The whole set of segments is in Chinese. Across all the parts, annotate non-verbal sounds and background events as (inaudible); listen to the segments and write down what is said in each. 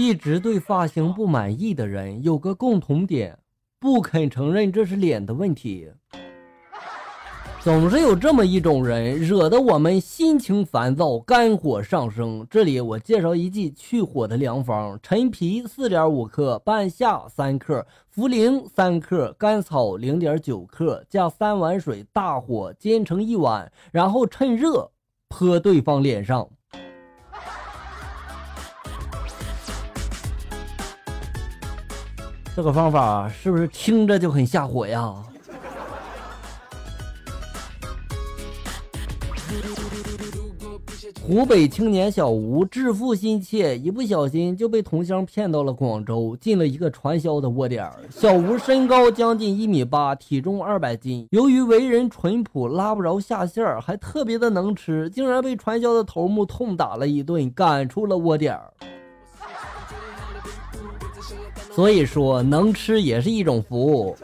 一直对发型不满意的人有个共同点，不肯承认这是脸的问题。总是有这么一种人，惹得我们心情烦躁，肝火上升。这里我介绍一剂去火的良方：陈皮四点五克，半夏三克，茯苓三克，甘草零点九克，加三碗水，大火煎成一碗，然后趁热泼对方脸上。这个方法是不是听着就很下火呀？湖北青年小吴致富心切，一不小心就被同乡骗到了广州，进了一个传销的窝点。小吴身高将近一米八，体重二百斤。由于为人淳朴，拉不着下线，还特别的能吃，竟然被传销的头目痛打了一顿，赶出了窝点。所以说，能吃也是一种福。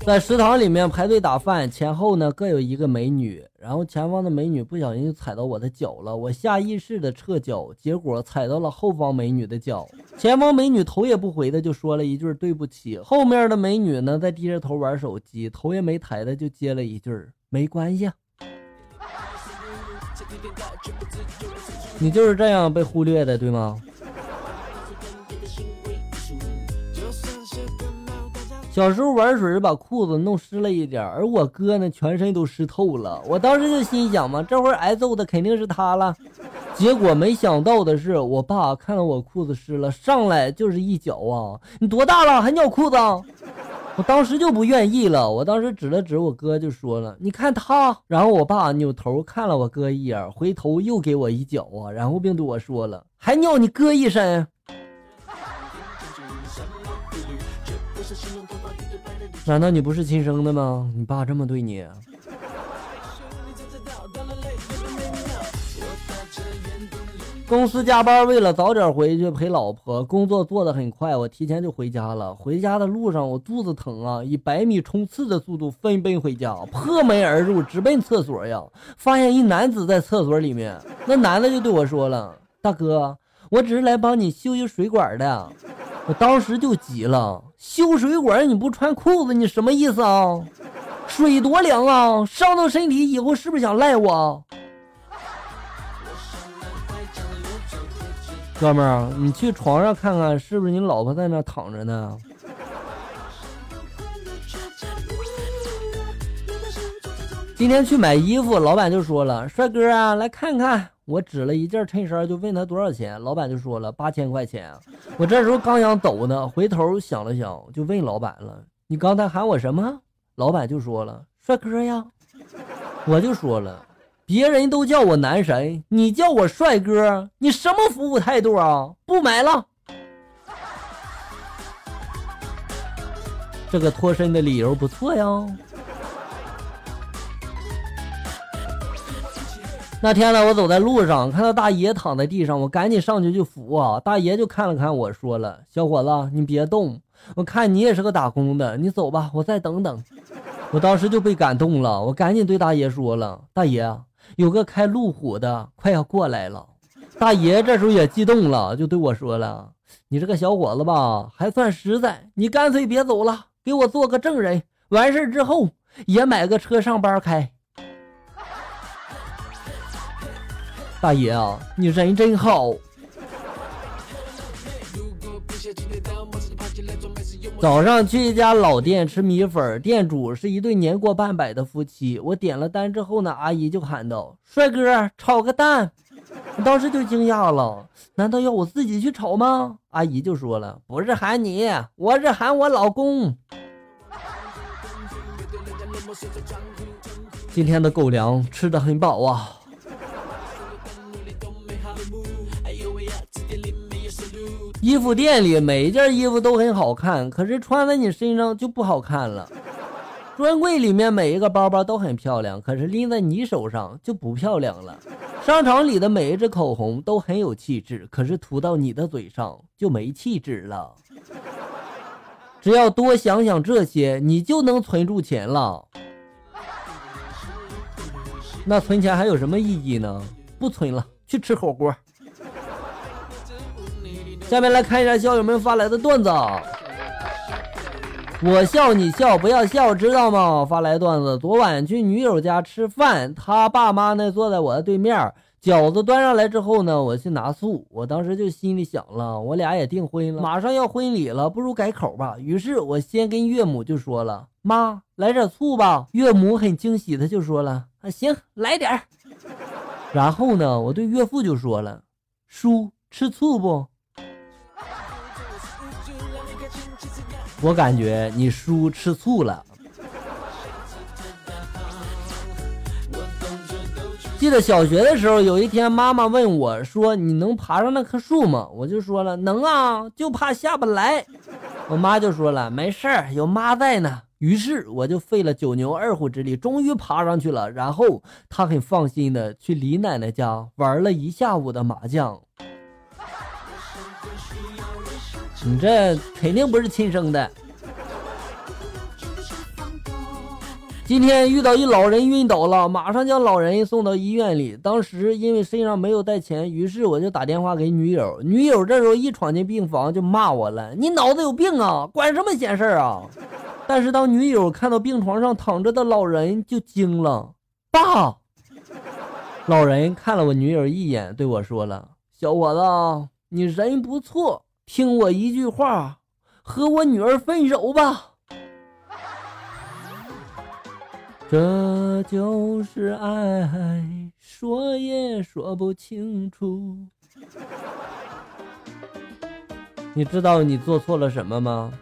在食堂里面排队打饭，前后呢各有一个美女，然后前方的美女不小心就踩到我的脚了，我下意识的撤脚，结果踩到了后方美女的脚。前方美女头也不回的就说了一句对不起，后面的美女呢在低着头玩手机，头也没抬的就接了一句没关系。你就是这样被忽略的，对吗？小时候玩水把裤子弄湿了一点，而我哥呢全身都湿透了。我当时就心想嘛，这会儿挨揍的肯定是他了。结果没想到的是，我爸看到我裤子湿了，上来就是一脚啊！你多大了还尿裤子？我当时就不愿意了，我当时指了指我哥就说了：“你看他。”然后我爸扭头看了我哥一眼，回头又给我一脚啊，然后并对我说了：“还尿你哥一身。”难道你不是亲生的吗？你爸这么对你？公司加班，为了早点回去陪老婆，工作做得很快，我提前就回家了。回家的路上，我肚子疼啊，以百米冲刺的速度飞奔回家，破门而入，直奔厕所呀。发现一男子在厕所里面，那男的就对我说了：“大哥，我只是来帮你修修水管的。”我当时就急了，修水管你不穿裤子，你什么意思啊？水多凉啊，伤到身体以后是不是想赖我？哥们儿，你去床上看看，是不是你老婆在那躺着呢？今天去买衣服，老板就说了：“帅哥啊，来看看。”我指了一件衬衫，就问他多少钱，老板就说了八千块钱。我这时候刚想走呢，回头想了想，就问老板了：“你刚才喊我什么？”老板就说了：“帅哥呀。”我就说了。别人都叫我男神，你叫我帅哥，你什么服务态度啊？不买了。这个脱身的理由不错呀。那天呢，我走在路上，看到大爷躺在地上，我赶紧上去就扶啊。大爷就看了看我说了：“小伙子，你别动，我看你也是个打工的，你走吧，我再等等。”我当时就被感动了，我赶紧对大爷说了：“大爷。”有个开路虎的快要过来了，大爷这时候也激动了，就对我说了：“你这个小伙子吧，还算实在，你干脆别走了，给我做个证人，完事之后也买个车上班开。(laughs) ”大爷啊，你人真好。早上去一家老店吃米粉，店主是一对年过半百的夫妻。我点了单之后呢，阿姨就喊道：“帅哥，炒个蛋。”我当时就惊讶了，难道要我自己去炒吗？阿姨就说了：“不是喊你，我是喊我老公。”今天的狗粮吃的很饱啊。衣服店里每一件衣服都很好看，可是穿在你身上就不好看了。专柜里面每一个包包都很漂亮，可是拎在你手上就不漂亮了。商场里的每一支口红都很有气质，可是涂到你的嘴上就没气质了。只要多想想这些，你就能存住钱了。那存钱还有什么意义呢？不存了，去吃火锅。下面来看一下校友们发来的段子。我笑你笑，不要笑，知道吗？发来段子：昨晚去女友家吃饭，她爸妈呢坐在我的对面，饺子端上来之后呢，我去拿醋，我当时就心里想了，我俩也订婚了，马上要婚礼了，不如改口吧。于是我先跟岳母就说了：“妈，来点醋吧。”岳母很惊喜的就说了：“啊，行，来点儿。(laughs) ”然后呢，我对岳父就说了：“叔，吃醋不？”我感觉你叔吃醋了。记得小学的时候，有一天妈妈问我说：“你能爬上那棵树吗？”我就说了：“能啊，就怕下不来。”我妈就说了：“没事儿，有妈在呢。”于是我就费了九牛二虎之力，终于爬上去了。然后她很放心的去李奶奶家玩了一下午的麻将。你这肯定不是亲生的。今天遇到一老人晕倒了，马上将老人送到医院里。当时因为身上没有带钱，于是我就打电话给女友。女友这时候一闯进病房就骂我了：“你脑子有病啊，管什么闲事啊！”但是当女友看到病床上躺着的老人，就惊了：“爸！”老人看了我女友一眼，对我说了：“小伙子，你人不错。”听我一句话，和我女儿分手吧。这就是爱，说也说不清楚。你知道你做错了什么吗？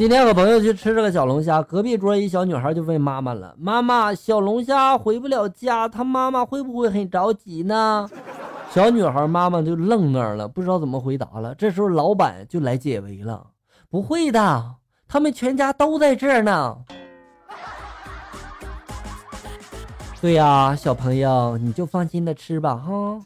今天和朋友去吃这个小龙虾，隔壁桌一小女孩就问妈妈了：“妈妈，小龙虾回不了家，他妈妈会不会很着急呢？” (laughs) 小女孩妈妈就愣那儿了，不知道怎么回答了。这时候老板就来解围了：“不会的，他们全家都在这儿呢。”对呀，小朋友，你就放心的吃吧，哈。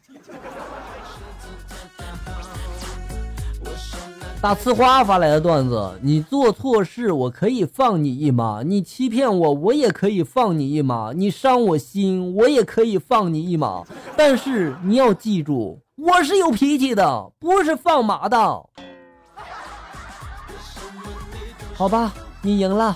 大呲花发来的段子：你做错事，我可以放你一马；你欺骗我，我也可以放你一马；你伤我心，我也可以放你一马。但是你要记住，我是有脾气的，不是放马的。好吧，你赢了。